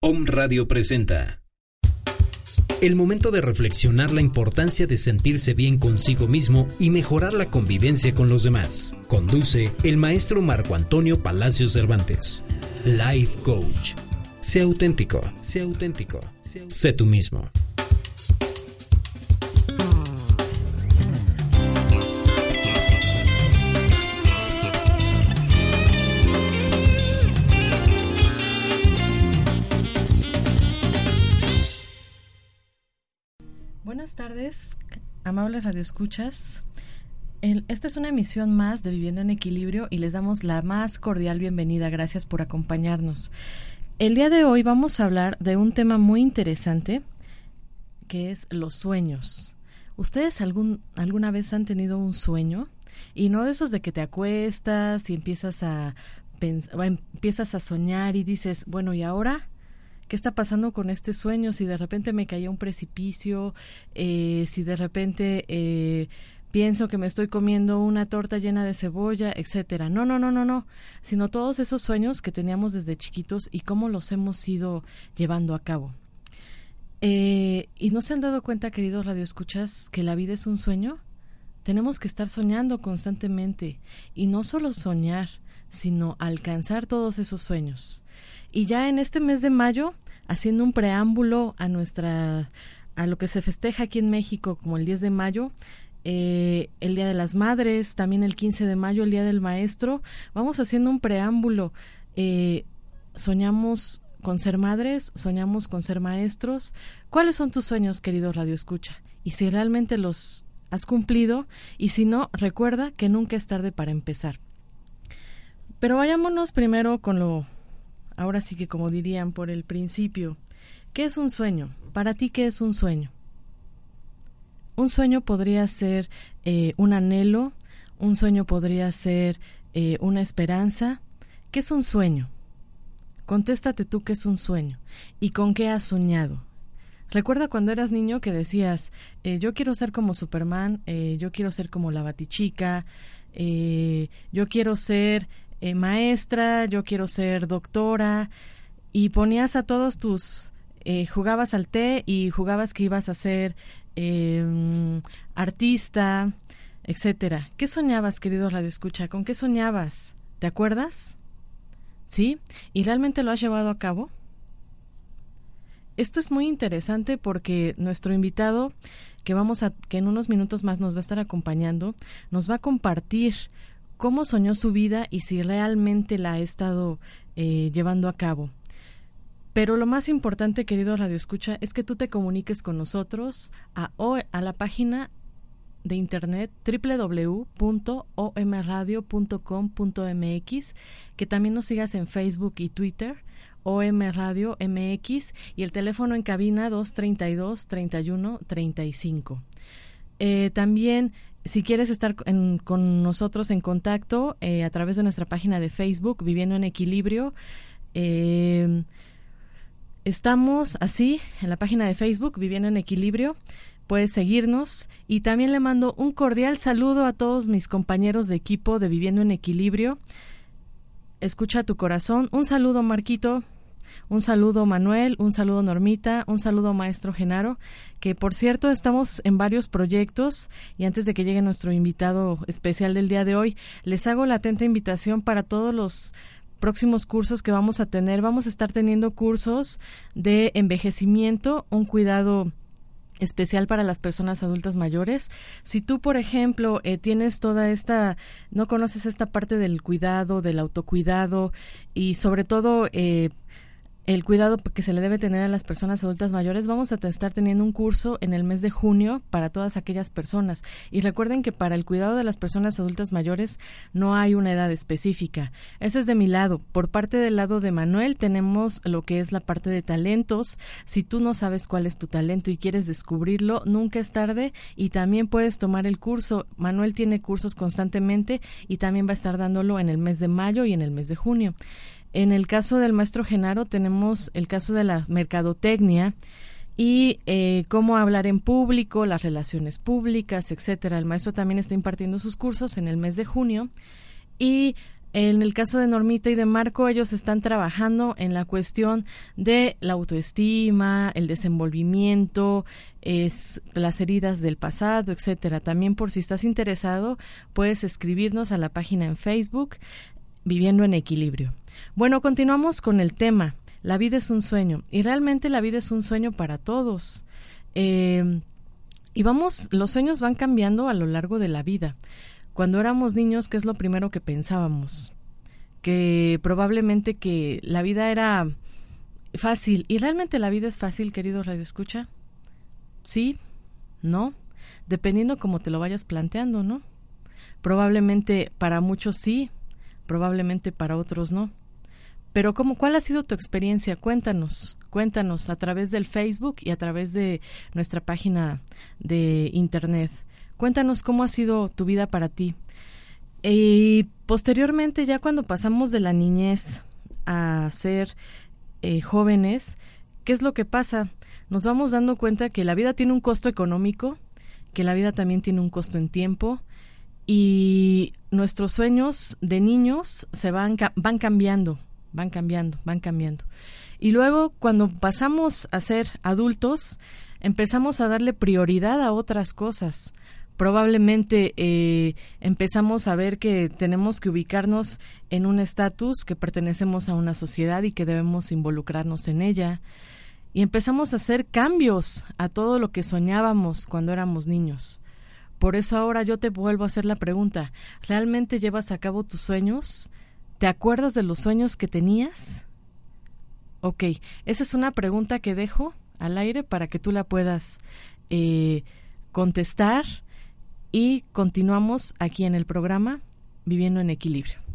Om Radio presenta. El momento de reflexionar la importancia de sentirse bien consigo mismo y mejorar la convivencia con los demás. Conduce el maestro Marco Antonio Palacios Cervantes. Life Coach. Sé auténtico, sé auténtico, sé tú mismo. Tardes, amables radioescuchas. Esta es una emisión más de Viviendo en Equilibrio y les damos la más cordial bienvenida. Gracias por acompañarnos. El día de hoy vamos a hablar de un tema muy interesante que es los sueños. ¿Ustedes algún, alguna vez han tenido un sueño? Y no de esos de que te acuestas y empiezas a, empiezas a soñar y dices, bueno, ¿y ahora? ¿Qué está pasando con este sueño? Si de repente me caía un precipicio, eh, si de repente eh, pienso que me estoy comiendo una torta llena de cebolla, etcétera. No, no, no, no, no. Sino todos esos sueños que teníamos desde chiquitos y cómo los hemos ido llevando a cabo. Eh, ¿Y no se han dado cuenta, queridos radioescuchas, que la vida es un sueño? Tenemos que estar soñando constantemente y no solo soñar, sino alcanzar todos esos sueños. Y ya en este mes de mayo, haciendo un preámbulo a nuestra a lo que se festeja aquí en México como el 10 de mayo, eh, el Día de las Madres, también el 15 de mayo, el Día del Maestro, vamos haciendo un preámbulo. Eh, soñamos con ser madres, soñamos con ser maestros. ¿Cuáles son tus sueños, querido Radio Escucha? Y si realmente los has cumplido, y si no, recuerda que nunca es tarde para empezar. Pero vayámonos primero con lo, ahora sí que como dirían por el principio, ¿qué es un sueño? Para ti, ¿qué es un sueño? Un sueño podría ser eh, un anhelo, un sueño podría ser eh, una esperanza. ¿Qué es un sueño? Contéstate tú qué es un sueño y con qué has soñado. Recuerda cuando eras niño que decías, eh, yo quiero ser como Superman, yo quiero ser como la Batichica, yo quiero ser eh, maestra, yo quiero ser doctora, y ponías a todos tus, eh, jugabas al té y jugabas que ibas a ser eh, artista, etcétera. ¿Qué soñabas, querido Radio Escucha? ¿Con qué soñabas? ¿Te acuerdas? ¿Sí? ¿Y realmente lo has llevado a cabo? Esto es muy interesante porque nuestro invitado, que vamos a, que en unos minutos más nos va a estar acompañando, nos va a compartir cómo soñó su vida y si realmente la ha estado eh, llevando a cabo. Pero lo más importante, querido Radio Escucha, es que tú te comuniques con nosotros a, a la página de internet www.omradio.com.mx, que también nos sigas en Facebook y Twitter, OM Radio MX, y el teléfono en cabina 232 31 35. Eh, también, si quieres estar en- con nosotros en contacto eh, a través de nuestra página de Facebook, Viviendo en Equilibrio, eh, estamos así en la página de Facebook, Viviendo en Equilibrio. Puedes seguirnos y también le mando un cordial saludo a todos mis compañeros de equipo de Viviendo en Equilibrio. Escucha tu corazón. Un saludo, Marquito. Un saludo Manuel, un saludo Normita, un saludo Maestro Genaro, que por cierto estamos en varios proyectos y antes de que llegue nuestro invitado especial del día de hoy, les hago la atenta invitación para todos los próximos cursos que vamos a tener. Vamos a estar teniendo cursos de envejecimiento, un cuidado especial para las personas adultas mayores. Si tú, por ejemplo, eh, tienes toda esta, no conoces esta parte del cuidado, del autocuidado y sobre todo eh, el cuidado que se le debe tener a las personas adultas mayores, vamos a estar teniendo un curso en el mes de junio para todas aquellas personas. Y recuerden que para el cuidado de las personas adultas mayores no hay una edad específica. Ese es de mi lado. Por parte del lado de Manuel tenemos lo que es la parte de talentos. Si tú no sabes cuál es tu talento y quieres descubrirlo, nunca es tarde y también puedes tomar el curso. Manuel tiene cursos constantemente y también va a estar dándolo en el mes de mayo y en el mes de junio. En el caso del maestro Genaro tenemos el caso de la mercadotecnia y eh, cómo hablar en público, las relaciones públicas, etcétera. El maestro también está impartiendo sus cursos en el mes de junio y en el caso de Normita y de Marco, ellos están trabajando en la cuestión de la autoestima, el desenvolvimiento, es, las heridas del pasado, etcétera. También por si estás interesado, puedes escribirnos a la página en Facebook Viviendo en Equilibrio. Bueno, continuamos con el tema. La vida es un sueño y realmente la vida es un sueño para todos. Eh, y vamos, los sueños van cambiando a lo largo de la vida. Cuando éramos niños, ¿qué es lo primero que pensábamos? Que probablemente que la vida era fácil. ¿Y realmente la vida es fácil, querido Radio Escucha? Sí, no, dependiendo cómo te lo vayas planteando, ¿no? Probablemente para muchos sí, probablemente para otros no. Pero ¿cómo, ¿cuál ha sido tu experiencia? Cuéntanos, cuéntanos a través del Facebook y a través de nuestra página de Internet. Cuéntanos cómo ha sido tu vida para ti. Y posteriormente, ya cuando pasamos de la niñez a ser eh, jóvenes, ¿qué es lo que pasa? Nos vamos dando cuenta que la vida tiene un costo económico, que la vida también tiene un costo en tiempo, y nuestros sueños de niños se van, van cambiando, van cambiando, van cambiando. Y luego cuando pasamos a ser adultos, empezamos a darle prioridad a otras cosas. Probablemente eh, empezamos a ver que tenemos que ubicarnos en un estatus, que pertenecemos a una sociedad y que debemos involucrarnos en ella. Y empezamos a hacer cambios a todo lo que soñábamos cuando éramos niños. Por eso ahora yo te vuelvo a hacer la pregunta, ¿realmente llevas a cabo tus sueños? ¿Te acuerdas de los sueños que tenías? Ok, esa es una pregunta que dejo al aire para que tú la puedas eh, contestar y continuamos aquí en el programa Viviendo en Equilibrio.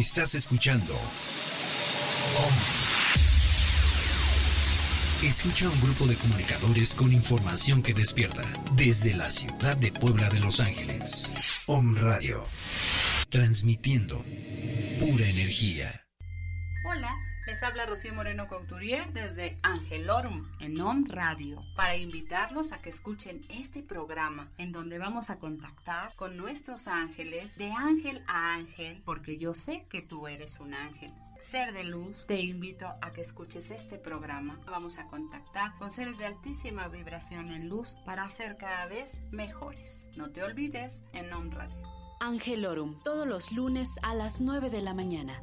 Estás escuchando. Escucha a un grupo de comunicadores con información que despierta desde la ciudad de Puebla de Los Ángeles. Om Radio. Transmitiendo pura energía. Habla Rocío Moreno Couturier desde Angelorum en On Radio para invitarlos a que escuchen este programa en donde vamos a contactar con nuestros ángeles de ángel a ángel porque yo sé que tú eres un ángel ser de luz, te invito a que escuches este programa. Vamos a contactar con seres de altísima vibración en luz para ser cada vez mejores. No te olvides en On Radio. Angelorum, todos los lunes a las 9 de la mañana.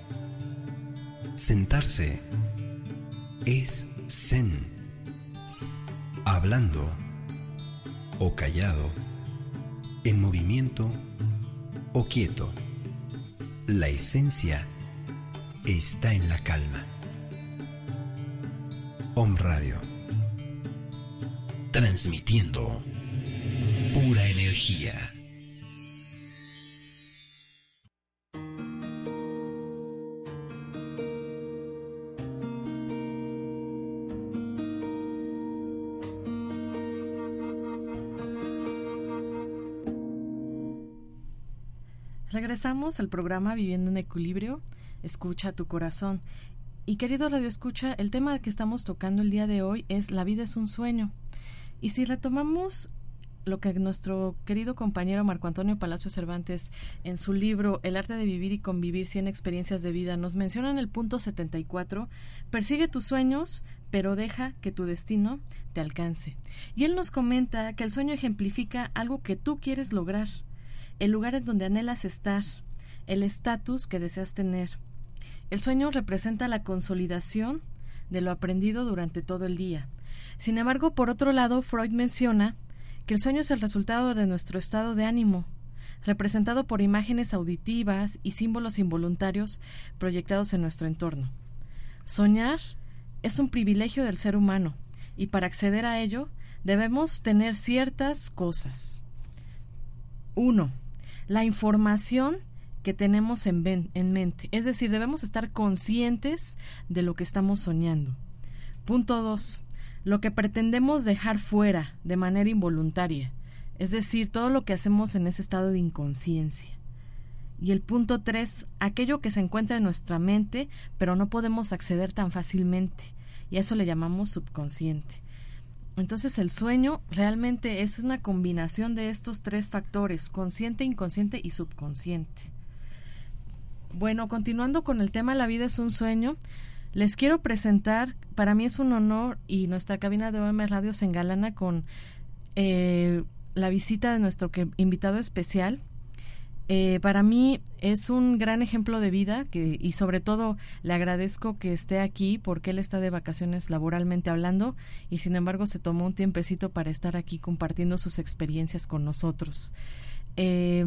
Sentarse es zen. Hablando o callado, en movimiento o quieto, la esencia está en la calma. Om Radio. Transmitiendo pura energía. Regresamos al programa Viviendo en Equilibrio. Escucha tu corazón. Y querido Radio Escucha, el tema que estamos tocando el día de hoy es La vida es un sueño. Y si retomamos lo que nuestro querido compañero Marco Antonio Palacio Cervantes en su libro El arte de vivir y convivir 100 experiencias de vida nos menciona en el punto 74, persigue tus sueños, pero deja que tu destino te alcance. Y él nos comenta que el sueño ejemplifica algo que tú quieres lograr el lugar en donde anhelas estar, el estatus que deseas tener. El sueño representa la consolidación de lo aprendido durante todo el día. Sin embargo, por otro lado, Freud menciona que el sueño es el resultado de nuestro estado de ánimo, representado por imágenes auditivas y símbolos involuntarios proyectados en nuestro entorno. Soñar es un privilegio del ser humano y para acceder a ello debemos tener ciertas cosas. 1 la información que tenemos en, en, mente. Es decir, debemos estar conscientes de lo que estamos soñando. Punto 2. Lo que pretendemos dejar fuera de manera involuntaria. Es decir, todo lo que hacemos en ese estado de inconsciencia. Y el punto 3. Aquello que se encuentra en nuestra mente, pero no podemos acceder tan fácilmente. Y a eso le llamamos subconsciente. Entonces el sueño realmente es una combinación de estos tres factores, consciente, inconsciente y subconsciente. Bueno, continuando con el tema La vida es un sueño, les quiero presentar, para mí es un honor y nuestra cabina de OM Radio se engalana con eh, la visita de nuestro invitado especial, eh, para mí es un gran ejemplo de vida que, y sobre todo le agradezco que esté aquí porque él está de vacaciones laboralmente hablando y sin embargo se tomó un tiempecito para estar aquí compartiendo sus experiencias con nosotros. Eh,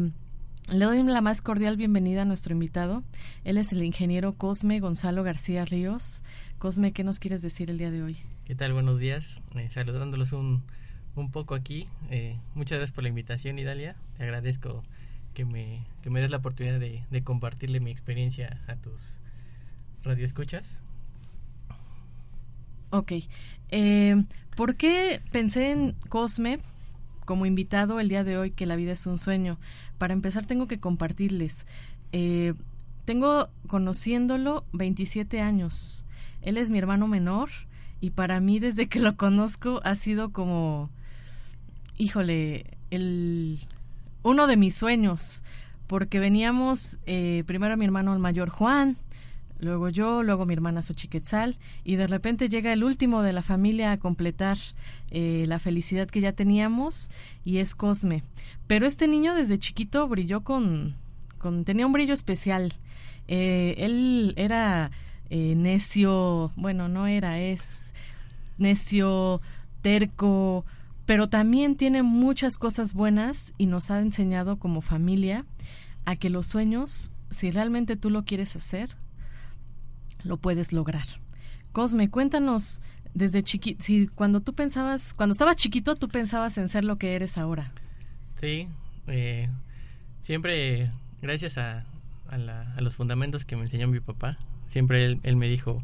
le doy la más cordial bienvenida a nuestro invitado. Él es el ingeniero Cosme Gonzalo García Ríos. Cosme, ¿qué nos quieres decir el día de hoy? ¿Qué tal? Buenos días. Eh, saludándolos un, un poco aquí. muchas gracias por la invitación, Idalia. Te agradezco que me, que me des la oportunidad de, de compartirle mi experiencia a tus radioescuchas. Ok. Eh, ¿Por qué pensé en Cosme? como invitado el día de hoy que la vida es un sueño. Para empezar tengo que compartirles. Eh, tengo conociéndolo 27 años. Él es mi hermano menor y para mí desde que lo conozco ha sido como, híjole, el, uno de mis sueños, porque veníamos eh, primero mi hermano el mayor Juan, luego yo, luego mi hermana Xochiquetzal, y de repente llega el último de la familia a completar eh, la felicidad que ya teníamos, y es Cosme. Pero este niño desde chiquito brilló con, con tenía un brillo especial. Eh, él era eh, necio, bueno, no era, es necio, terco, pero también tiene muchas cosas buenas y nos ha enseñado como familia a que los sueños, si realmente tú lo quieres hacer, lo puedes lograr. Cosme, cuéntanos desde chiquito, si cuando tú pensabas, cuando estabas chiquito, tú pensabas en ser lo que eres ahora. Sí, eh, siempre gracias a, a, los fundamentos que me enseñó mi papá, siempre él, me dijo,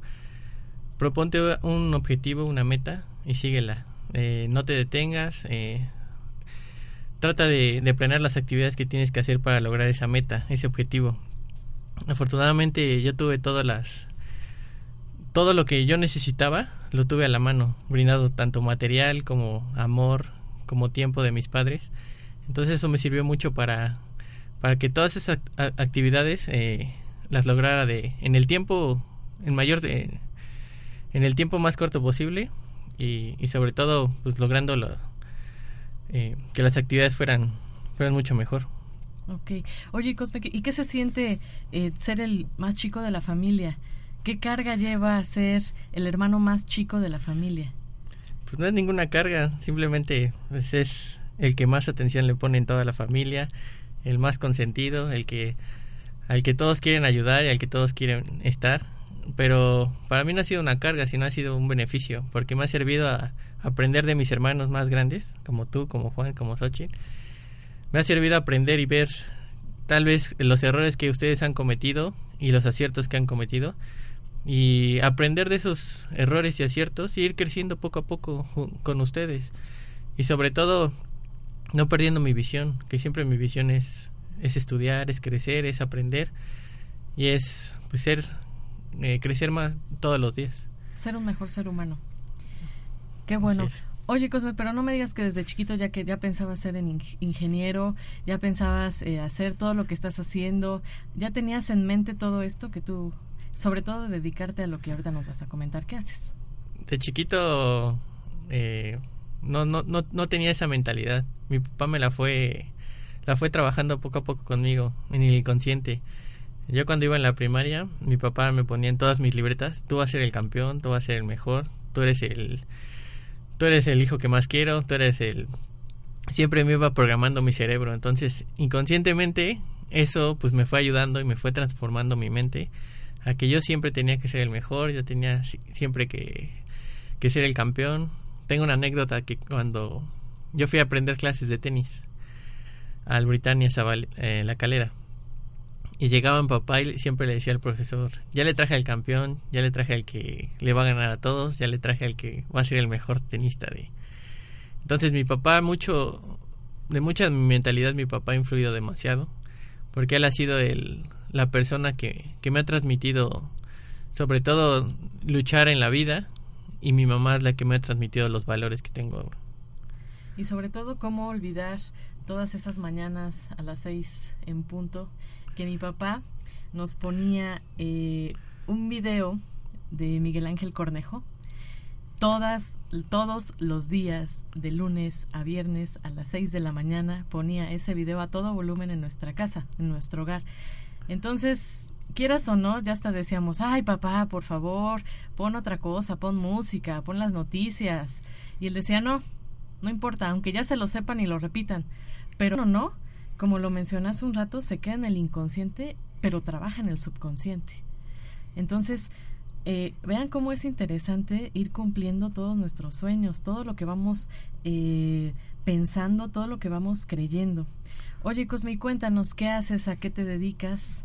proponte un objetivo, una meta y síguela. Eh, no te detengas, eh, trata de, planear las actividades que tienes que hacer para lograr esa meta, ese objetivo. Afortunadamente yo tuve todas las todo lo que yo necesitaba lo tuve a la mano, brindado tanto material como amor, como tiempo de mis padres. Entonces eso me sirvió mucho para, para que todas esas actividades eh, las lograra de, en el tiempo, en mayor, en el tiempo más corto posible y, y sobre todo pues logrando eh, que las actividades fueran, fueran mucho mejor. Ok. Oye, Cosme, ¿y qué se siente eh, ser el más chico de la familia? ¿Qué carga lleva ser el hermano más chico de la familia? Pues no es ninguna carga, simplemente pues, es el que más atención le pone en toda la familia, el más consentido, el que al que todos quieren ayudar y al que todos quieren estar. Pero para mí no ha sido una carga, sino ha sido un beneficio, porque me ha servido a aprender de mis hermanos más grandes, como tú, como Juan, como Xochitl. Me ha servido a aprender y ver tal vez los errores que ustedes han cometido y los aciertos que han cometido y aprender de esos errores y aciertos y ir creciendo poco a poco con ustedes y sobre todo no perdiendo mi visión que siempre mi visión es es estudiar es crecer es aprender y es pues ser eh, crecer más todos los días ser un mejor ser humano qué bueno Oye, Cosme, pero no me digas que desde chiquito ya que ya pensabas ser ingeniero, ya pensabas eh, hacer todo lo que estás haciendo, ya tenías en mente todo esto que tú sobre todo dedicarte a lo que ahorita nos vas a comentar ¿Qué haces. De chiquito eh, no, no, no, no tenía esa mentalidad. Mi papá me la fue, la fue trabajando poco a poco conmigo, en el inconsciente. Yo cuando iba en la primaria, mi papá me ponía en todas mis libretas, tú vas a ser el campeón, tú vas a ser el mejor, tú eres el, tú eres el hijo que más quiero, tú eres el... Siempre me iba programando mi cerebro, entonces inconscientemente eso pues me fue ayudando y me fue transformando mi mente a que yo siempre tenía que ser el mejor, yo tenía siempre que, que ser el campeón. Tengo una anécdota que cuando yo fui a aprender clases de tenis al Britannia eh, la calera y llegaba mi papá y siempre le decía al profesor, ya le traje al campeón, ya le traje al que le va a ganar a todos, ya le traje al que va a ser el mejor tenista de... Entonces mi papá mucho, de mucha mentalidad mi papá ha influido demasiado, porque él ha sido el, la persona que, que me ha transmitido sobre todo luchar en la vida y mi mamá es la que me ha transmitido los valores que tengo ahora. Y sobre todo cómo olvidar todas esas mañanas a las seis en punto que mi papá nos ponía eh, un video de Miguel Ángel Cornejo todas todos los días de lunes a viernes a las seis de la mañana ponía ese video a todo volumen en nuestra casa en nuestro hogar entonces, quieras o no, ya hasta decíamos, ay papá, por favor, pon otra cosa, pon música, pon las noticias. Y él decía, no, no importa, aunque ya se lo sepan y lo repitan. Pero no, no, como lo mencionas un rato, se queda en el inconsciente, pero trabaja en el subconsciente. Entonces, eh, vean cómo es interesante ir cumpliendo todos nuestros sueños, todo lo que vamos eh, pensando, todo lo que vamos creyendo. Oye, Cosme, cuéntanos, ¿qué haces? ¿A qué te dedicas?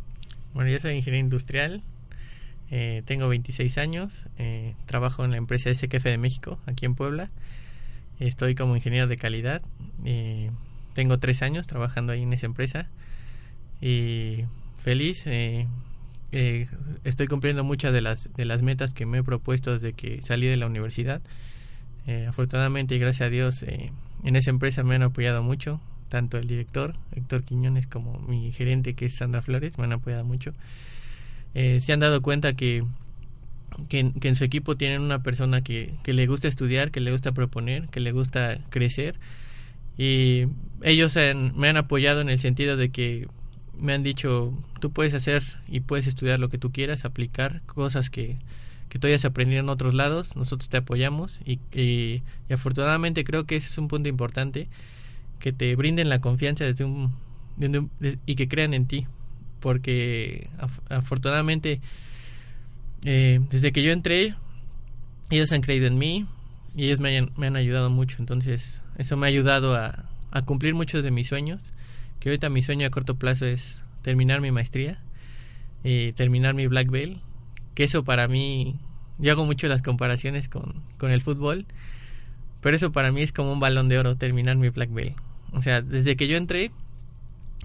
Bueno, yo soy ingeniero industrial, eh, tengo 26 años, eh, trabajo en la empresa SKF de México, aquí en Puebla, Estoy como ingeniero de calidad. Eh, tengo tres años trabajando ahí en esa empresa y feliz. Eh, eh, estoy cumpliendo muchas de las, de las metas que me he propuesto desde que salí de la universidad. afortunadamente y gracias a Dios en esa empresa me han apoyado mucho, tanto el director Héctor Quiñones como mi gerente que es Sandra Flores me han apoyado mucho. se han dado cuenta que que, en su equipo tienen una persona que, que le gusta estudiar, que le gusta proponer, que le gusta crecer. Y ellos me han apoyado en el sentido de que me han dicho, tú puedes hacer y puedes estudiar lo que tú quieras, aplicar cosas que, que tú hayas aprendido en otros lados, nosotros te apoyamos y, y, afortunadamente creo que ese es un punto importante, que te brinden la confianza desde un, y que crean en ti, porque afortunadamente eh, desde que yo entré, ellos han creído en mí y ellos me, me han ayudado mucho. Entonces, eso me ha ayudado a, cumplir muchos de mis sueños. Que ahorita mi sueño a corto plazo es terminar mi maestría y terminar mi black belt. Que eso para mí, yo hago mucho las comparaciones con, con el fútbol, pero eso para mí es como un balón de oro terminar mi black belt. O sea, desde que yo entré,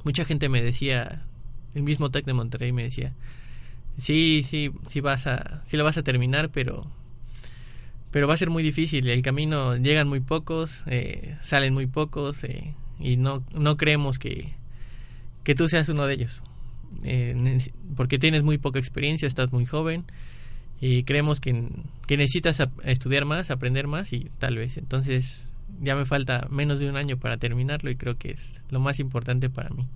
mucha gente me decía, el mismo Tec de Monterrey me decía, sí, sí, sí vas a, sí lo vas a terminar, pero, pero va a ser muy difícil. El camino llegan muy pocos, eh, salen muy pocos eh, y no, no creemos que, que tú seas uno de ellos. Eh, porque tienes muy poca experiencia, estás muy joven y creemos que, que necesitas estudiar más, aprender más y tal vez. Entonces ya me falta menos de un año para terminarlo y creo que es lo más importante para mí.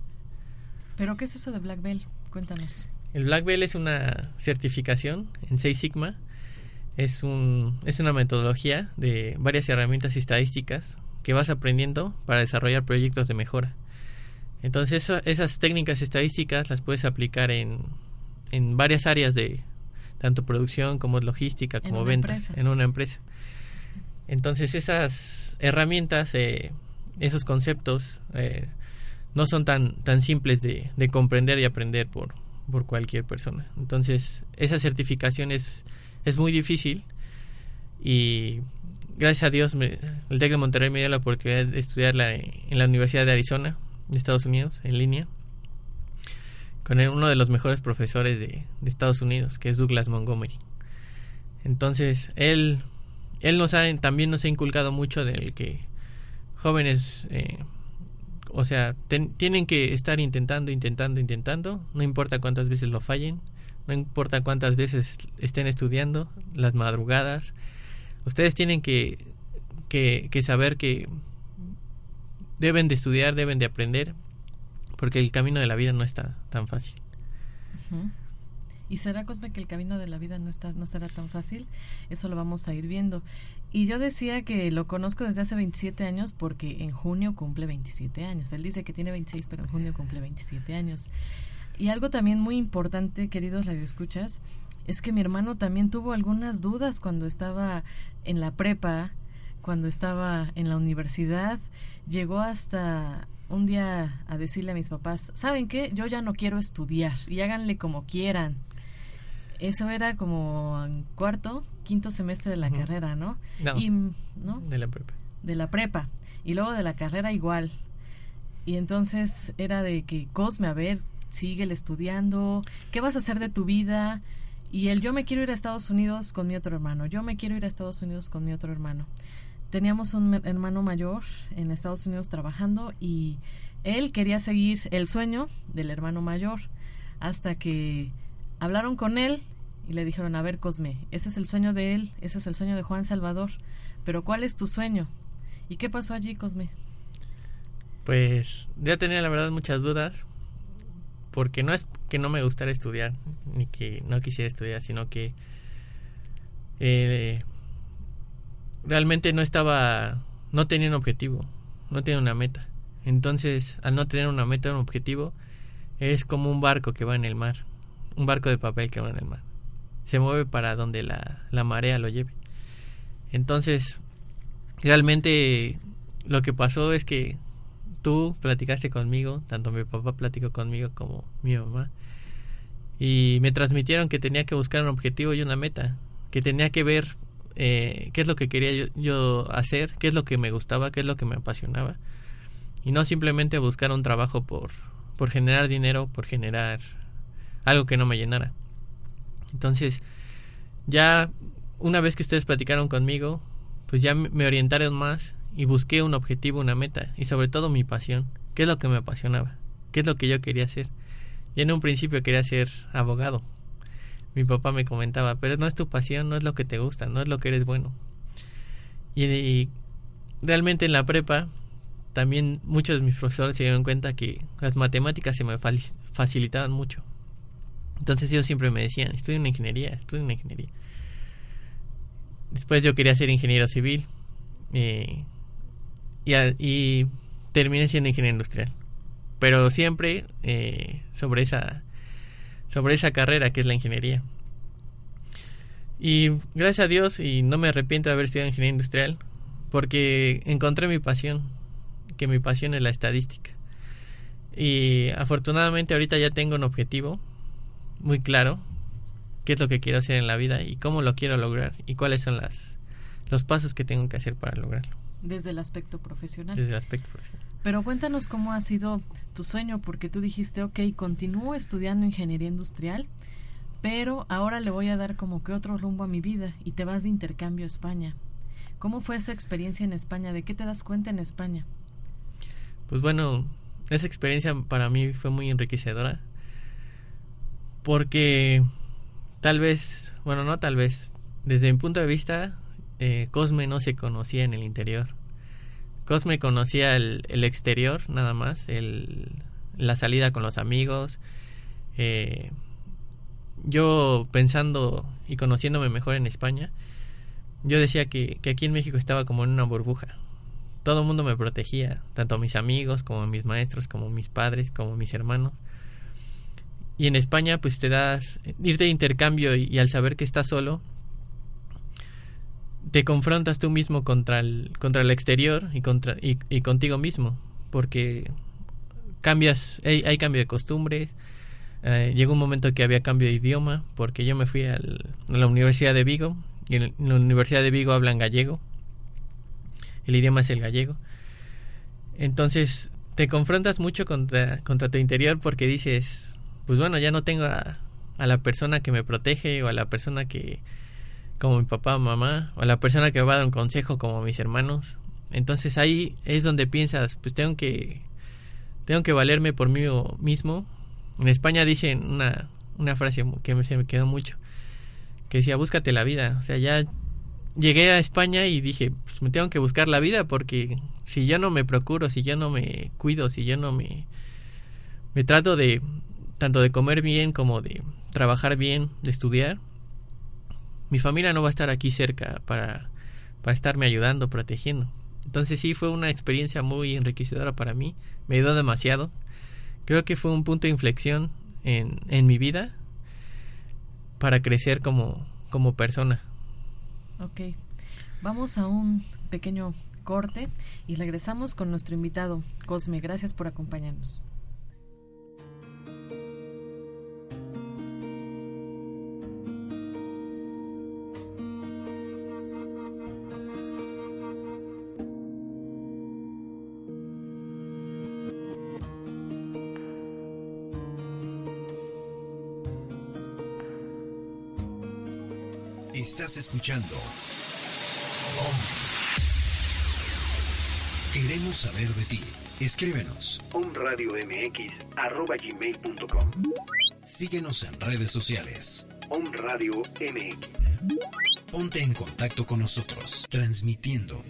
¿Pero qué es eso de Black Belt? Cuéntanos. El Black Belt es una certificación en Seis Sigma. Es, un, es una metodología de varias herramientas estadísticas que vas aprendiendo para desarrollar proyectos de mejora. Entonces esas técnicas estadísticas las puedes aplicar en, en varias áreas de tanto producción como logística como ventas en una empresa. Entonces esas herramientas, eh, esos conceptos eh, no son tan, tan simples de, de comprender y aprender por, por cualquier persona. Entonces, esa certificación es, muy difícil y gracias a Dios me, el TEC de Monterrey me dio la oportunidad de estudiarla en, la Universidad de Arizona, de Estados Unidos, en línea, con uno de los mejores profesores de, de Estados Unidos, que es Douglas Montgomery. Entonces, él, él nos ha, también nos ha inculcado mucho del que jóvenes eh, o sea, tienen que estar intentando, intentando, intentando, no importa cuántas veces lo fallen, no importa cuántas veces estén estudiando, las madrugadas, ustedes tienen que, que, que saber que deben de estudiar, deben de aprender, porque el camino de la vida no está tan fácil. ¿Y será, Cosme, que el camino de la vida no, está, no será tan fácil? Eso lo vamos a ir viendo. Y yo decía que lo conozco desde hace 27 años porque en junio cumple 27 años. Él dice que tiene 26, pero en junio cumple 27 años. Y algo también muy importante, queridos radioescuchas, es que mi hermano también tuvo algunas dudas cuando estaba en la prepa, cuando estaba en la universidad. Llegó hasta un día a decirle a mis papás, ¿saben qué? Yo ya no quiero estudiar y háganle como quieran. Eso era como en cuarto, quinto semestre de la carrera, ¿no? No, y, ¿no? De la prepa. De la prepa. Y luego de la carrera igual. Y entonces era de que, Cosme, a ver, síguele estudiando, ¿qué vas a hacer de tu vida? Y él, yo me quiero ir a Estados Unidos con mi otro hermano, yo me quiero ir a Estados Unidos con mi otro hermano. Teníamos un hermano mayor en Estados Unidos trabajando y él quería seguir el sueño del hermano mayor hasta que hablaron con él y le dijeron, a ver, Cosme, ese es el sueño de él, ese es el sueño de Juan Salvador, pero ¿cuál es tu sueño? ¿Y qué pasó allí, Cosme? Pues ya tenía la verdad muchas dudas, porque no es que no me gustara estudiar, ni que no quisiera estudiar, sino que eh, realmente no estaba, no tenía un objetivo, no tenía una meta. Entonces, al no tener una meta, un objetivo, es como un barco que va en el mar un barco de papel que va en el mar. Se mueve para donde la, la marea lo lleve. Entonces, realmente lo que pasó es que tú platicaste conmigo, tanto mi papá platicó conmigo como mi mamá, y me transmitieron que tenía que buscar un objetivo y una meta, que tenía que ver eh, qué es lo que quería yo, yo, hacer, qué es lo que me gustaba, qué es lo que me apasionaba. Y no simplemente buscar un trabajo por, por generar dinero, por generar algo que no me llenara. Entonces, ya una vez que ustedes platicaron conmigo, pues ya me orientaron más y busqué un objetivo, una meta y sobre todo mi pasión, qué es lo que me apasionaba, qué es lo que yo quería hacer. Y en un principio quería ser abogado. Mi papá me comentaba, pero no es tu pasión, no es lo que te gusta, no es lo que eres bueno. Y, realmente en la prepa también muchos de mis profesores se dieron cuenta que las matemáticas se me facilitaban mucho. Entonces ellos siempre me decían, estudia una ingeniería, estudia una ingeniería. Después yo quería ser ingeniero civil eh, y, y terminé siendo ingeniero industrial. Pero siempre eh, sobre esa sobre esa carrera que es la ingeniería. Y gracias a Dios y no me arrepiento de haber estudiado ingeniería industrial porque encontré mi pasión que mi pasión es la estadística. Y afortunadamente ahorita ya tengo un objetivo muy claro qué es lo que quiero hacer en la vida y cómo lo quiero lograr y cuáles son las los pasos que tengo que hacer para lograrlo desde el aspecto profesional desde el aspecto profesional pero cuéntanos cómo ha sido tu sueño, porque tú dijiste, ok, continúo estudiando ingeniería industrial, pero ahora le voy a dar como que otro rumbo a mi vida y te vas de intercambio a España. ¿Cómo fue esa experiencia en España? ¿De qué te das cuenta en España? Pues bueno, esa experiencia para mí fue muy enriquecedora porque tal vez, bueno, no tal vez, desde mi punto de vista, eh, Cosme no se conocía en el interior. Cosme conocía el, exterior nada más, el, la salida con los amigos. Eh, yo pensando y conociéndome mejor en España, yo decía que, que, aquí en México estaba como en una burbuja. Todo el mundo me protegía, tanto mis amigos como mis maestros, como mis padres, como mis hermanos. Y en España pues te das, irte de intercambio y al saber que estás solo, te confrontas tú mismo contra el, contra el exterior y, contra, y, contigo mismo, porque cambias, hay, hay cambio de costumbres, eh, llegó un momento que había cambio de idioma, porque yo me fui a la Universidad de Vigo, y en la Universidad de Vigo hablan gallego, el idioma es el gallego, entonces te confrontas mucho contra, contra tu interior porque dices, pues bueno, ya no tengo a la persona que me protege o a la persona que, como mi papá mamá, o la persona que va a dar un consejo como mis hermanos. Entonces ahí es donde piensas, pues tengo que tengo que valerme por mí mismo. En España dicen una, una frase que se me quedó mucho, que decía, búscate la vida. O sea, ya llegué a España y dije, pues me tengo que buscar la vida porque si yo no me procuro, si yo no me cuido, si yo no me, me trato de tanto de comer bien como de trabajar bien, de estudiar, mi familia no va a estar aquí cerca para, para estarme ayudando, protegiendo. Entonces sí fue una experiencia muy enriquecedora para mí, me ayudó demasiado. Creo que fue un punto de inflexión en, en mi vida para crecer como, como persona. Ok, vamos a un pequeño corte y regresamos con nuestro invitado, Cosme. Gracias por acompañarnos. Estás escuchando. Queremos saber de ti. Escríbenos. omradiomx.com Síguenos en redes sociales. Om MX. Ponte en contacto con nosotros, transmitiendo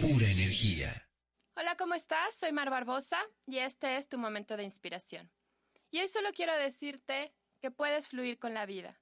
pura energía. Hola, ¿cómo estás? Soy Mar Barbosa y este es tu momento de inspiración. Y hoy solo quiero decirte que puedes fluir con la vida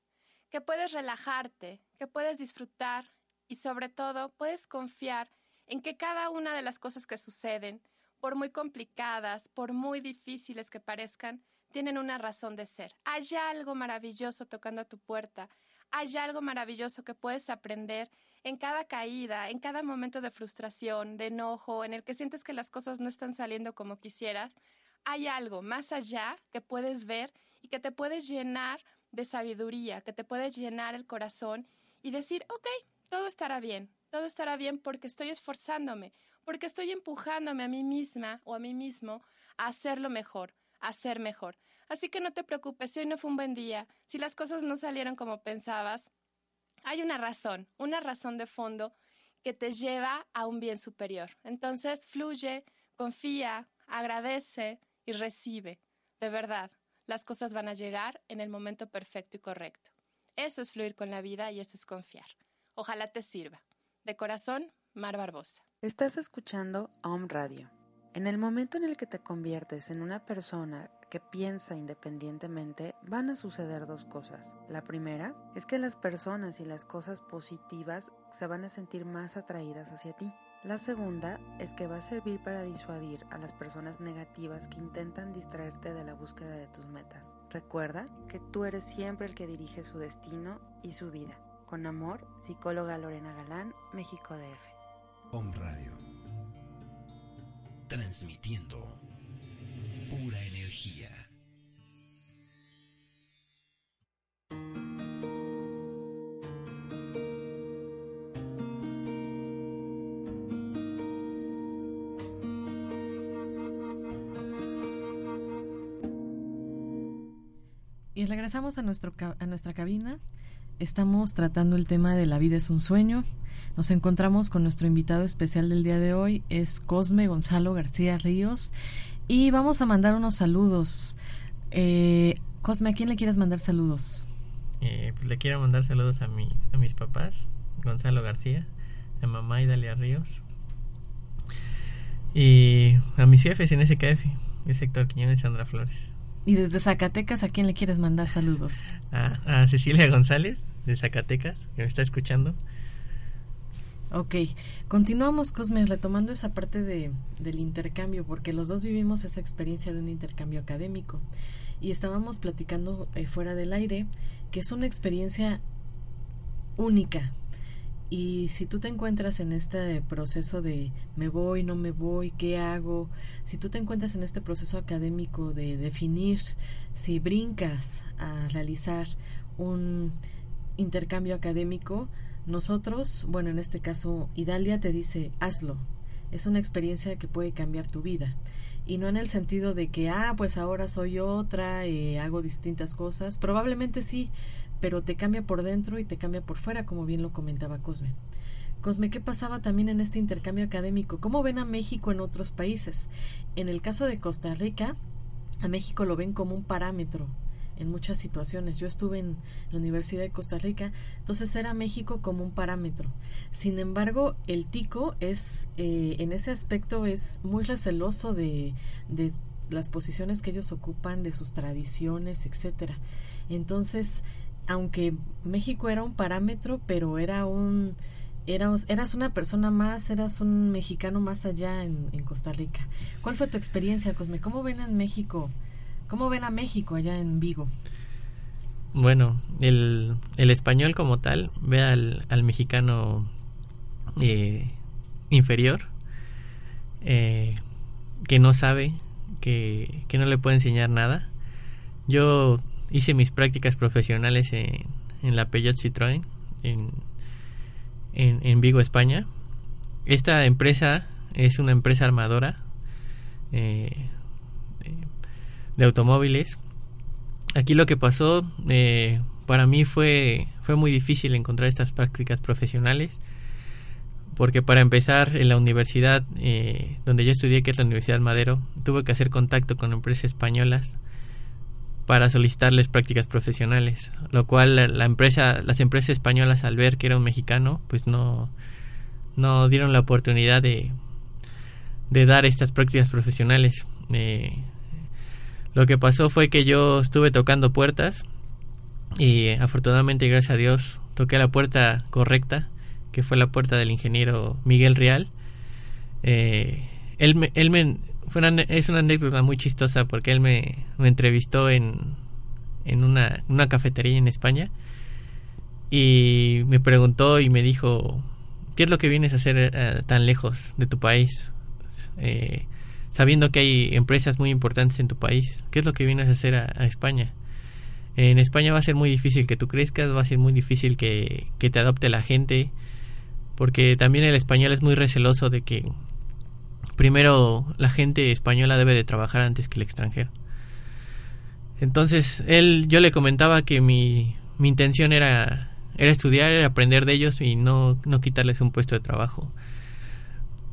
que puedes relajarte, que puedes disfrutar y sobre todo puedes confiar en que cada una de las cosas que suceden, por muy complicadas, por muy difíciles que parezcan, tienen una razón de ser. Hay algo maravilloso tocando a tu puerta, hay algo maravilloso que puedes aprender en cada caída, en cada momento de frustración, de enojo, en el que sientes que las cosas no están saliendo como quisieras. Hay algo más allá que puedes ver y que te puedes llenar de sabiduría que te puede llenar el corazón y decir, ok, todo estará bien, todo estará bien porque estoy esforzándome, porque estoy empujándome a mí misma o a mí mismo a hacerlo mejor, a ser mejor. Así que no te preocupes, si hoy no fue un buen día, si las cosas no salieron como pensabas, hay una razón, una razón de fondo que te lleva a un bien superior. Entonces, fluye, confía, agradece y recibe. De verdad, las cosas van a llegar en el momento perfecto y correcto. Eso es fluir con la vida y eso es confiar. Ojalá te sirva. De corazón, Mar Barbosa. Estás escuchando Om Radio. En el momento en el que te conviertes en una persona que piensa independientemente, van a suceder dos cosas. La primera es que las personas y las cosas positivas se van a sentir más atraídas hacia ti. La segunda es que va a servir para disuadir a las personas negativas que intentan distraerte de la búsqueda de tus metas. Recuerda que tú eres siempre el que dirige su destino y su vida. Con amor, psicóloga Lorena Galán, México DF. Home Radio. Transmitiendo pura energía. Y regresamos a, nuestro, a nuestra cabina. Estamos tratando el tema de la vida es un sueño. Nos encontramos con nuestro invitado especial del día de hoy, es Cosme Gonzalo García Ríos. Y vamos a mandar unos saludos. Eh, Cosme, ¿a quién le quieres mandar saludos? Eh, pues le quiero mandar saludos a, a mis papás, Gonzalo García, a mamá Idalia Ríos. Y a mis jefes en SKF, es Héctor Quiñones Sandra Flores. Y desde Zacatecas, ¿a quién le quieres mandar saludos? A, a Cecilia González, de Zacatecas, que me está escuchando. Ok, continuamos, Cosme, retomando esa parte de, del intercambio, porque los dos vivimos esa experiencia de un intercambio académico y estábamos platicando eh, fuera del aire que es una experiencia única. Y si tú te encuentras en este proceso de me voy, no me voy, qué hago, si tú te encuentras en este proceso académico de definir si brincas a realizar un intercambio académico, nosotros, bueno, en este caso, Idalia te dice, hazlo. Es una experiencia que puede cambiar tu vida. Y no en el sentido de que, ah, pues ahora soy otra, y hago distintas cosas. Probablemente sí, pero te cambia por dentro y te cambia por fuera, como bien lo comentaba Cosme. Cosme, ¿qué pasaba también en este intercambio académico? ¿Cómo ven a México en otros países? En el caso de Costa Rica, a México lo ven como un parámetro en muchas situaciones. Yo estuve en la Universidad de Costa Rica, entonces era México como un parámetro. Sin embargo, el tico es, eh, en ese aspecto, es muy receloso de, de las posiciones que ellos ocupan, de sus tradiciones, etcétera. Entonces, aunque México era un parámetro, pero era un eras, eras una persona más, eras un mexicano más allá en, Costa Rica. ¿Cuál fue tu experiencia, Cosme? ¿Cómo ven en México ¿Cómo ven a México allá en Vigo? Bueno, el, el español como tal ve al, al mexicano eh, inferior eh, que no sabe, que, que, no le puede enseñar nada. Yo hice mis prácticas profesionales en, en la Peugeot Citroën en, en, en, Vigo, España. Esta empresa es una empresa armadora. Eh, de automóviles. Aquí lo que pasó eh, para mí fue, fue muy difícil encontrar estas prácticas profesionales porque para empezar en la universidad eh, donde yo estudié, que es la Universidad Madero, tuve que hacer contacto con empresas españolas para solicitarles prácticas profesionales, lo cual la, empresa, las empresas españolas al ver que era un mexicano, pues no, no dieron la oportunidad de, de dar estas prácticas profesionales. Eh, lo que pasó fue que yo estuve tocando puertas y afortunadamente, gracias a Dios, toqué la puerta correcta, que fue la puerta del ingeniero Miguel Real. Eh, él me, él me es una anécdota muy chistosa porque él me, entrevistó en, en una, una, cafetería en España y me preguntó y me dijo, ¿qué es lo que vienes a hacer eh, tan lejos de tu país? Eh, sabiendo que hay empresas muy importantes en tu país, ¿qué es lo que vienes a hacer a, a España? En España va a ser muy difícil que tú crezcas, va a ser muy difícil que, que te adopte la gente, porque también el español es muy receloso de que primero la gente española debe de trabajar antes que el extranjero. Entonces, él, yo le comentaba que mi, mi intención era, era estudiar, era aprender de ellos y no, no quitarles un puesto de trabajo.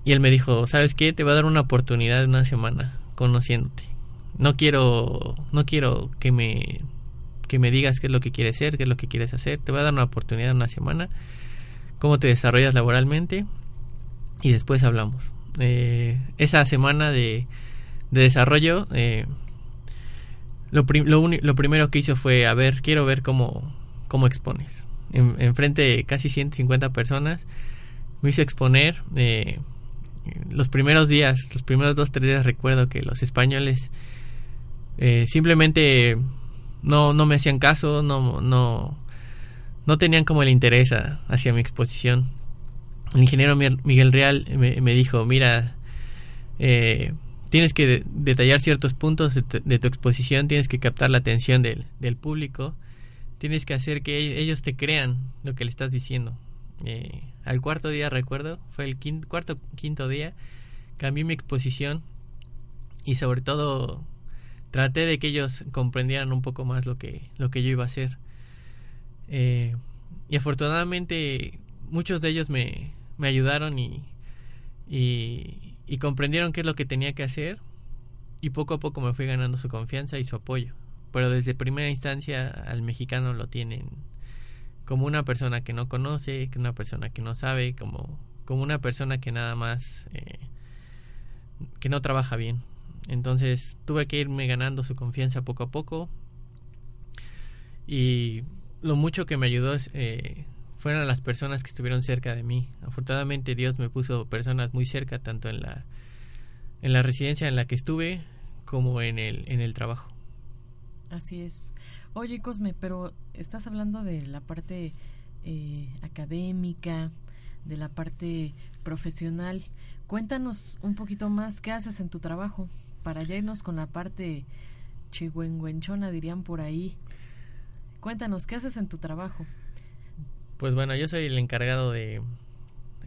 Y él me dijo, ¿sabes qué? Te voy a dar una oportunidad de una semana conociéndote. No quiero, no quiero que me, que me digas qué es lo que quieres ser, qué es lo que quieres hacer. Te voy a dar una oportunidad de una semana, cómo te desarrollas laboralmente y después hablamos. Eh, esa semana de, de desarrollo, eh, lo, lo, primero que hizo fue, a ver, quiero ver cómo, cómo expones. En, frente de casi 150 personas, me hizo exponer. Eh, los primeros días, los primeros dos, tres días recuerdo que los españoles eh, simplemente no, no me hacían caso, no, no, no tenían como el interés hacia mi exposición. El ingeniero Miguel Real me, dijo, mira, eh, tienes que detallar ciertos puntos de tu, exposición, tienes que captar la atención del, del, público, tienes que hacer que ellos te crean lo que le estás diciendo. Eh, al cuarto día, recuerdo, fue el quinto, cuarto, quinto día, cambié mi exposición y sobre todo traté de que ellos comprendieran un poco más lo que, lo que yo iba a hacer. Eh, y afortunadamente muchos de ellos me, me ayudaron y, y, comprendieron qué es lo que tenía que hacer y poco a poco me fui ganando su confianza y su apoyo. Pero desde primera instancia al mexicano lo tienen como una persona que no conoce, que una persona que no sabe, como, como una persona que nada más eh, que no trabaja bien. Entonces tuve que irme ganando su confianza poco a poco y lo mucho que me ayudó eh, fueron las personas que estuvieron cerca de mí. Afortunadamente Dios me puso personas muy cerca, tanto en la, en la residencia en la que estuve como en el, en el trabajo. Así es. Oye, Cosme, pero estás hablando de la parte eh, académica, de la parte profesional. Cuéntanos un poquito más qué haces en tu trabajo para ya irnos con la parte chigüengüenchona, dirían por ahí. Cuéntanos, ¿qué haces en tu trabajo? Pues bueno, yo soy el encargado de,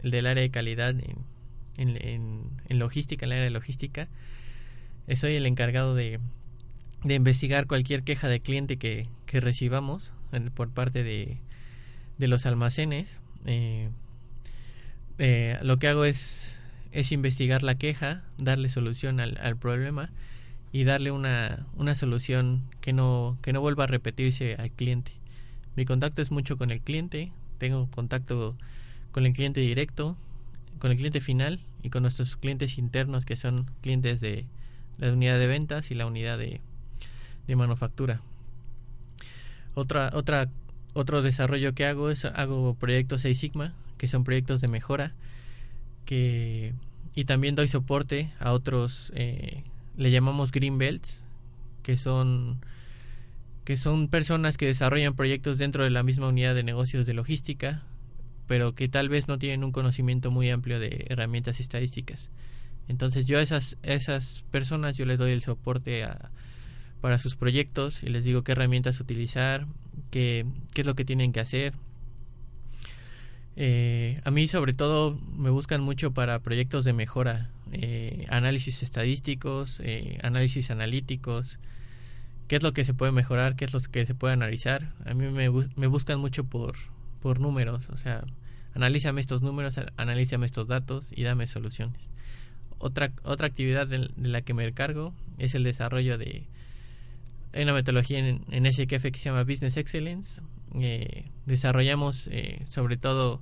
del área de calidad en, en, en, logística, en el área de logística. Soy el encargado de, de investigar cualquier queja de cliente que, que recibamos por parte de, de los almacenes. Eh, eh, lo que hago es, es investigar la queja, darle solución al, al problema y darle una, una solución que no, que no vuelva a repetirse al cliente. Mi contacto es mucho con el cliente, tengo contacto con el cliente directo, con el cliente final y con nuestros clientes internos que son clientes de la unidad de ventas y la unidad de, de manufactura. Otra, otra, otro desarrollo que hago es hago proyectos Seis Sigma, que son proyectos de mejora, que y también doy soporte a otros, eh, le llamamos Green Belts, que son que son personas que desarrollan proyectos dentro de la misma unidad de negocios de logística, pero que tal vez no tienen un conocimiento muy amplio de herramientas estadísticas. Entonces yo a esas, esas personas yo les doy el soporte a, para sus proyectos y les digo qué herramientas utilizar, qué, qué es lo que tienen que hacer. Eh, a mí sobre todo me buscan mucho para proyectos de mejora, eh, análisis estadísticos, eh, análisis analíticos, qué es lo que se puede mejorar, qué es lo que se puede analizar. A mí me, me buscan mucho por, por números, o sea, analízame estos números, analízame estos datos y dame soluciones. Otra, otra actividad de, la que me encargo es el desarrollo de una metodología en, en SKF que se llama Business Excellence. Eh, desarrollamos eh, sobre todo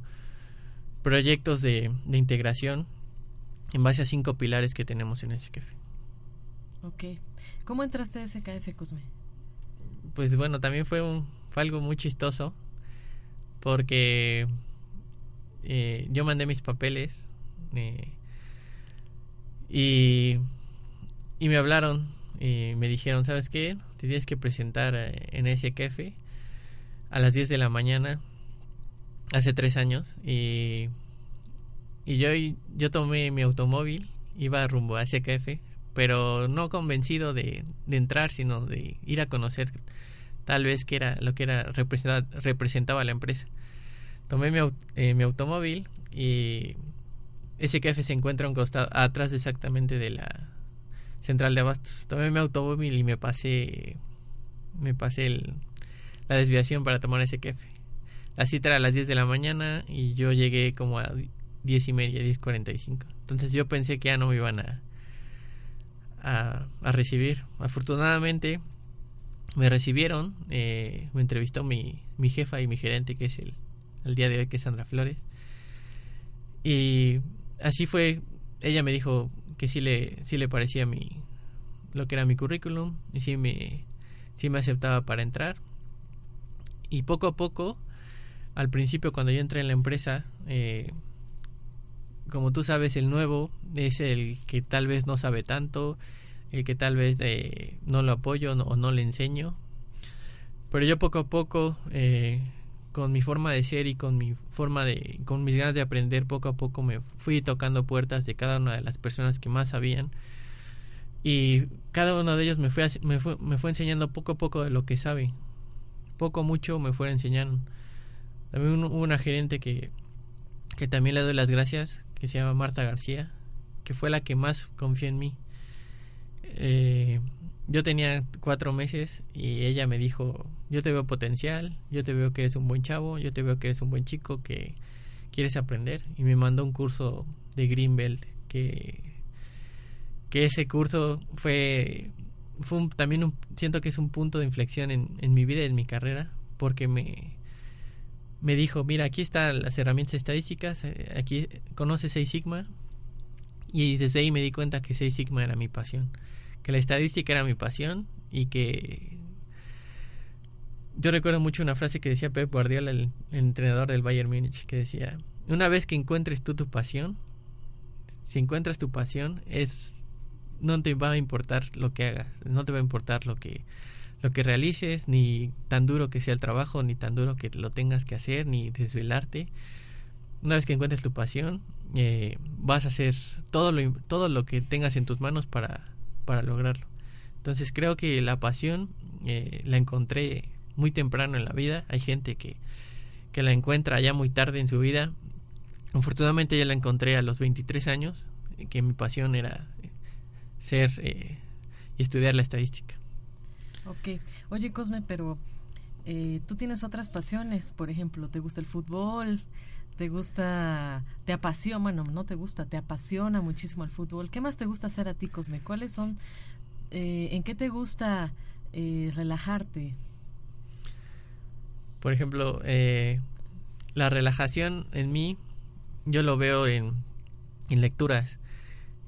proyectos de, de, integración en base a cinco pilares que tenemos en SKF. Ok. ¿Cómo entraste a SKF, Cosme? Pues bueno, también fue, un, fue algo muy chistoso porque eh, yo mandé mis papeles eh, y, me hablaron y me dijeron, ¿sabes qué? Te tienes que presentar eh, en SKF a las 10 de la mañana hace tres años y, y yo, yo tomé mi automóvil, iba rumbo a SKF pero no convencido de, de entrar, sino de ir a conocer tal vez que era lo que era representaba, representaba la empresa. Tomé mi, eh, mi automóvil y ese café se encuentra un costado atrás exactamente de la central de abastos. Tomé mi automóvil y me pasé me pasé el, la desviación para tomar ese café. La cita era a las 10 de la mañana y yo llegué como a 10 y media, 10.45. Entonces yo pensé que ya no me iban a, a, recibir. Afortunadamente me recibieron, eh, me entrevistó mi, mi jefa y mi gerente, que es el, el día de hoy, que es Sandra Flores. Y así fue, ella me dijo que sí le, sí le parecía mi, lo que era mi currículum y sí me, sí me aceptaba para entrar. Y poco a poco, al principio cuando yo entré en la empresa, eh, como tú sabes, el nuevo es el que tal vez no sabe tanto, el que tal vez eh, no lo apoyo o no le enseño. Pero yo poco a poco, eh, con mi forma de ser y con mi forma de, con mis ganas de aprender, poco a poco me fui tocando puertas de cada una de las personas que más sabían. Y cada uno de ellos me fue, me fue, me fue enseñando poco a poco de lo que sabe. Poco mucho me fue enseñando. También hubo una gerente que, que también le doy las gracias, que se llama Marta García, que fue la que más confió en mí. Eh, yo tenía cuatro meses y ella me dijo, yo te veo potencial, yo te veo que eres un buen chavo, yo te veo que eres un buen chico, que quieres aprender. Y me mandó un curso de Greenbelt, que, que ese curso fue, fue también un, siento que es un punto de inflexión en, en mi vida y en mi carrera, porque me, me dijo, mira, aquí están las herramientas estadísticas, eh, aquí conoces Seis Sigma, y desde ahí me di cuenta que Seis Sigma era mi pasión que la estadística era mi pasión y que yo recuerdo mucho una frase que decía Pep Guardiola, el, entrenador del Bayern Múnich, que decía, una vez que encuentres tú tu pasión, si encuentras tu pasión, es no te va a importar lo que hagas, no te va a importar lo que lo que realices, ni tan duro que sea el trabajo, ni tan duro que lo tengas que hacer, ni desvelarte. Una vez que encuentres tu pasión, eh, vas a hacer todo lo, todo lo que tengas en tus manos para para lograrlo. Entonces creo que la pasión eh, la encontré muy temprano en la vida. Hay gente que, que la encuentra ya muy tarde en su vida. Afortunadamente yo la encontré a los 23 años, que mi pasión era eh, ser eh, y estudiar la estadística. Ok. Oye Cosme, pero tú tienes otras pasiones, por ejemplo, ¿te gusta el fútbol? te gusta, te apasiona, bueno, no te gusta, te apasiona muchísimo el fútbol. ¿Qué más te gusta hacer a ti, Cosme? ¿Cuáles son, eh, en qué te gusta eh, relajarte? Por ejemplo, eh, la relajación en mí, yo lo veo en, lecturas,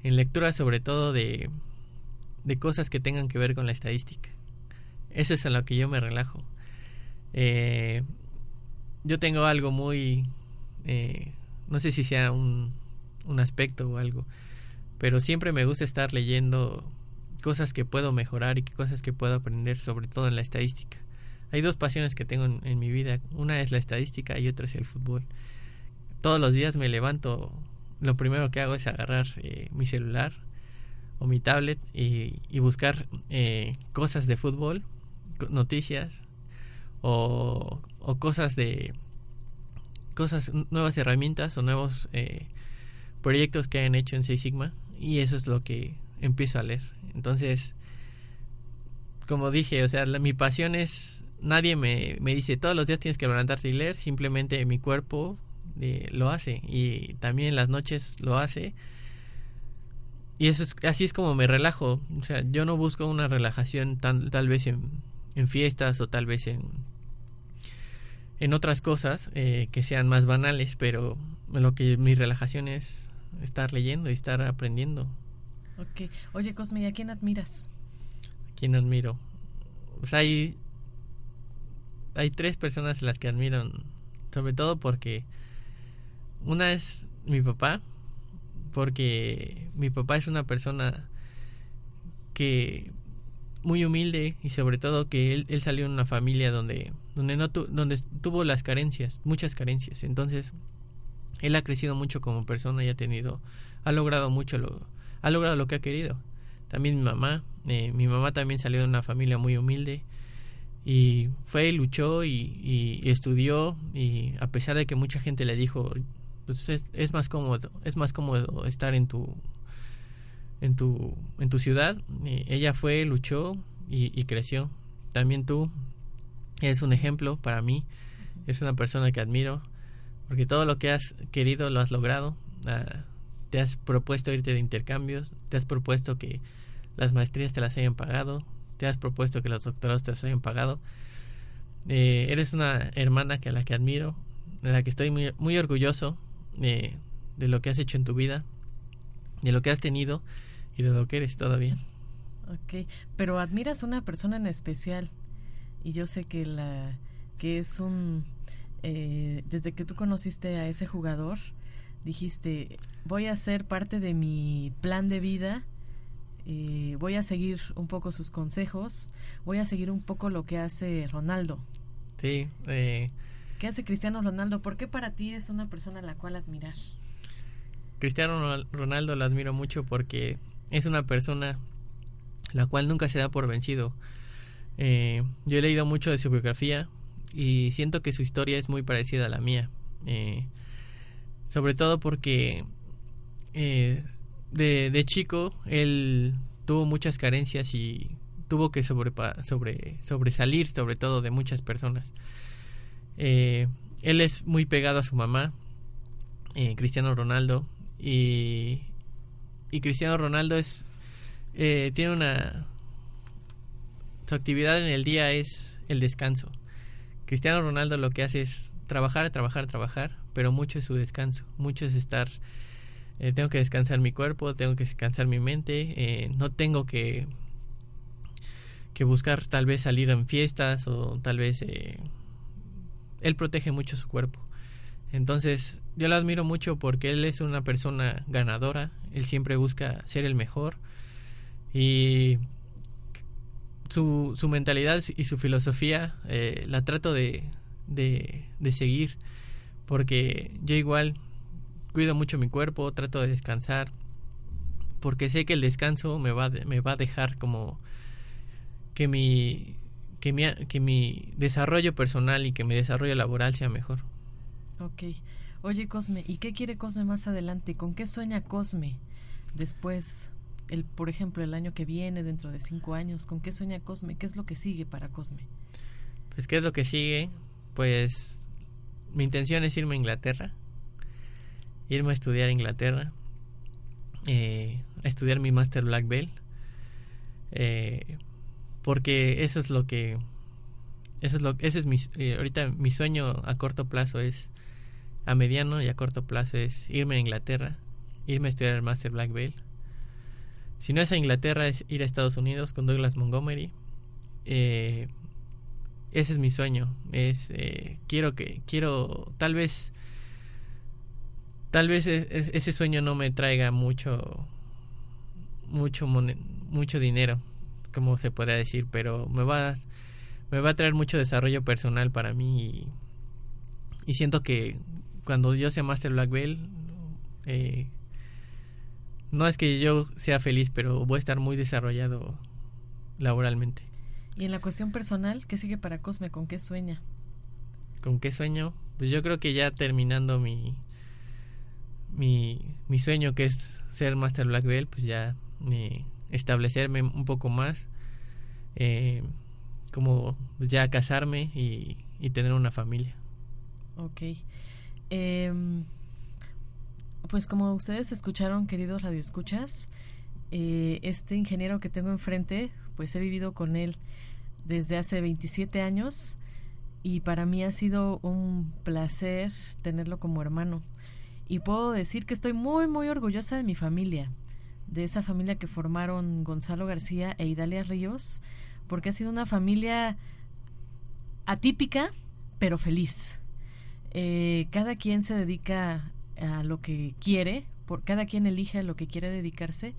en lecturas sobre todo de cosas que tengan que ver con la estadística. Eso es en lo que yo me relajo. yo tengo algo muy eh, no sé si sea un, un aspecto o algo, pero siempre me gusta estar leyendo cosas que puedo mejorar y cosas que puedo aprender, sobre todo en la estadística. Hay dos pasiones que tengo en, mi vida, una es la estadística y otra es el fútbol. Todos los días me levanto, lo primero que hago es agarrar eh, mi celular o mi tablet y, y buscar eh, cosas de fútbol, noticias o, o cosas de, cosas, nuevas herramientas o nuevos eh, proyectos que hayan hecho en Six Sigma y eso es lo que empiezo a leer. Entonces, como dije, o sea, mi pasión es, nadie me, me dice todos los días tienes que levantarte y leer, simplemente mi cuerpo eh, lo hace y también en las noches lo hace. Y eso es, así es como me relajo. O sea, yo no busco una relajación tan, tal vez en, en fiestas o tal vez en en otras cosas eh, que sean más banales, pero lo que mi relajación es estar leyendo y estar aprendiendo. Ok. Oye, Cosme, a quién admiras? ¿A quién admiro? Pues hay, hay tres personas las que admiro, sobre todo porque una es mi papá, porque mi papá es una persona que muy humilde y sobre todo que él, él salió en una familia donde donde no donde tuvo las carencias muchas carencias. Entonces él ha crecido mucho como persona y ha tenido ha logrado mucho lo ha logrado lo que ha querido. También mi mamá eh, mi mamá también salió de una familia muy humilde y fue y luchó y, estudió y a pesar de que mucha gente le dijo pues es, más cómodo es más cómodo estar en tu en tu en tu ciudad ella fue luchó y, creció. También tú eres un ejemplo para mí. Es una persona que admiro porque todo lo que has querido lo has logrado. Ah, te has propuesto irte de intercambios te has propuesto que las maestrías te las hayan pagado te has propuesto que los doctorados te los hayan pagado. Eh, eres una hermana que a la que admiro, de la que estoy muy, muy orgulloso eh, de lo que has hecho en tu vida, de lo que has tenido y de lo que eres todavía. Ok, pero admiras a una persona en especial y yo sé que la que es un eh, desde que tú conociste a ese jugador dijiste voy a ser parte de mi plan de vida eh, voy a seguir un poco sus consejos, voy a seguir un poco lo que hace Ronaldo. Sí. Eh, ¿Qué hace Cristiano Ronaldo? ¿Por qué para ti es una persona a la cual admirar? Cristiano Ronaldo lo admiro mucho porque es una persona la cual nunca se da por vencido. Eh, yo he leído mucho de su biografía y siento que su historia es muy parecida a la mía. sobre todo porque de, de chico él tuvo muchas carencias y tuvo que sobre, sobre, sobresalir sobre todo de muchas personas. Eh, él es muy pegado a su mamá, eh, Cristiano Ronaldo, y, y Cristiano Ronaldo es eh, tiene una su actividad en el día es el descanso. Cristiano Ronaldo lo que hace es trabajar, trabajar, trabajar, pero mucho es su descanso, mucho es estar eh, tengo que descansar mi cuerpo, tengo que descansar mi mente, eh, no tengo que, que buscar tal vez salir en fiestas o tal vez eh, él protege mucho su cuerpo. Entonces yo lo admiro mucho porque él es una persona ganadora, él siempre busca ser el mejor. Y su, su mentalidad y su filosofía la trato de, de, de seguir. Porque yo igual cuido mucho mi cuerpo, trato de descansar, porque sé que el descanso me va, me va a dejar como que mi, que mi, que mi desarrollo personal y que mi desarrollo laboral sea mejor. Ok. Oye, Cosme, ¿y qué quiere Cosme más adelante? ¿Con qué sueña Cosme después, el, por ejemplo, el año que viene, dentro de cinco años? ¿Con qué sueña Cosme? ¿Qué es lo que sigue para Cosme? Pues, ¿qué es lo que sigue? Pues, mi intención es irme a Inglaterra irme a estudiar a Inglaterra, eh, estudiar mi Master Black Belt, eh, porque eso es lo que, eso es lo, ese es mi, eh, ahorita mi sueño a corto plazo es, a mediano y a corto plazo es irme a Inglaterra, irme a estudiar el Master Black Belt. Si no es a Inglaterra es ir a Estados Unidos con Douglas Montgomery. ese es mi sueño. Es quiero que quiero tal vez tal vez ese sueño no me traiga mucho mucho mucho dinero como se podría decir pero me va me va a traer mucho desarrollo personal para mí y, siento que cuando yo sea Master Black Belt eh, no es que yo sea feliz pero voy a estar muy desarrollado laboralmente y en la cuestión personal qué sigue para Cosme con qué sueña con qué sueño pues yo creo que ya terminando mi mi, mi sueño que es ser Master Black Belt, pues ya establecerme un poco más, eh, como ya casarme y, tener una familia. Ok. Em, pues como ustedes escucharon, queridos radioescuchas, eh, este ingeniero que tengo enfrente, pues he vivido con él desde hace 27 años y para mí ha sido un placer tenerlo como hermano y puedo decir que estoy muy, muy orgullosa de mi familia, de esa familia que formaron Gonzalo García e Idalia Ríos, porque ha sido una familia atípica, pero feliz. Eh, cada quien se dedica a lo que quiere, por, cada quien elige a lo que quiere dedicarse.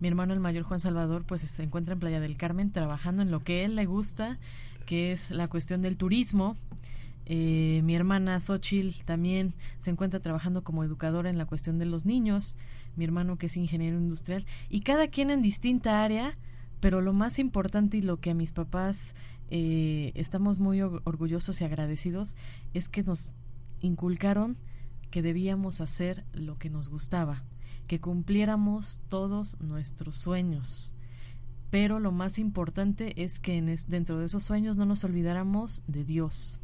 Mi hermano el mayor Juan Salvador pues se encuentra en Playa del Carmen trabajando en lo que él le gusta, que es la cuestión del turismo. Eh, mi hermana Xochil también se encuentra trabajando como educadora en la cuestión de los niños, mi hermano que es ingeniero industrial, y cada quien en distinta área, Pero lo más importante y lo que a mis papás eh, estamos muy orgullosos y agradecidos es que nos inculcaron que debíamos hacer lo que nos gustaba, que cumpliéramos todos nuestros sueños. Pero lo más importante es que dentro de esos sueños no nos olvidáramos de Dios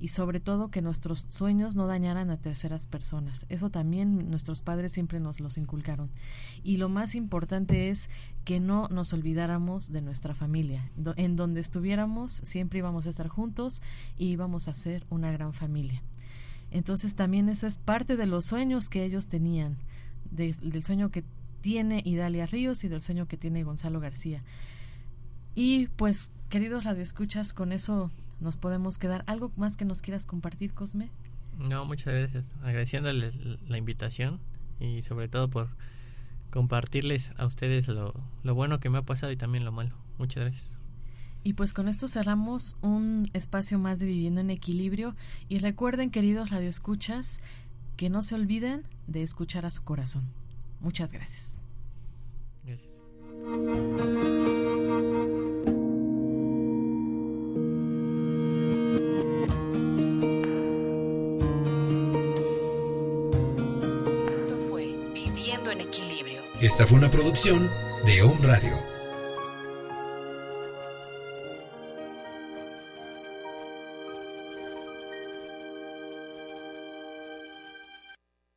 y sobre todo que nuestros sueños no dañaran a terceras personas. Eso también nuestros padres siempre nos los inculcaron. Y lo más importante es que no nos olvidáramos de nuestra familia. En donde estuviéramos siempre íbamos a estar juntos y íbamos a ser una gran familia. Entonces también eso es parte de los sueños que ellos tenían, del sueño que tiene Idalia Ríos y del sueño que tiene Gonzalo García. Y pues, queridos radioescuchas, con eso nos podemos quedar. ¿Algo más que nos quieras compartir, Cosme? No, muchas gracias. Agradeciéndole la invitación y sobre todo por compartirles a ustedes lo, lo bueno que me ha pasado y también lo malo. Muchas gracias. Y pues con esto cerramos un espacio más de Viviendo en Equilibrio. Y recuerden, queridos radioescuchas, que no se olviden de escuchar a su corazón. Muchas gracias. Gracias. Esta fue una producción de Home Radio.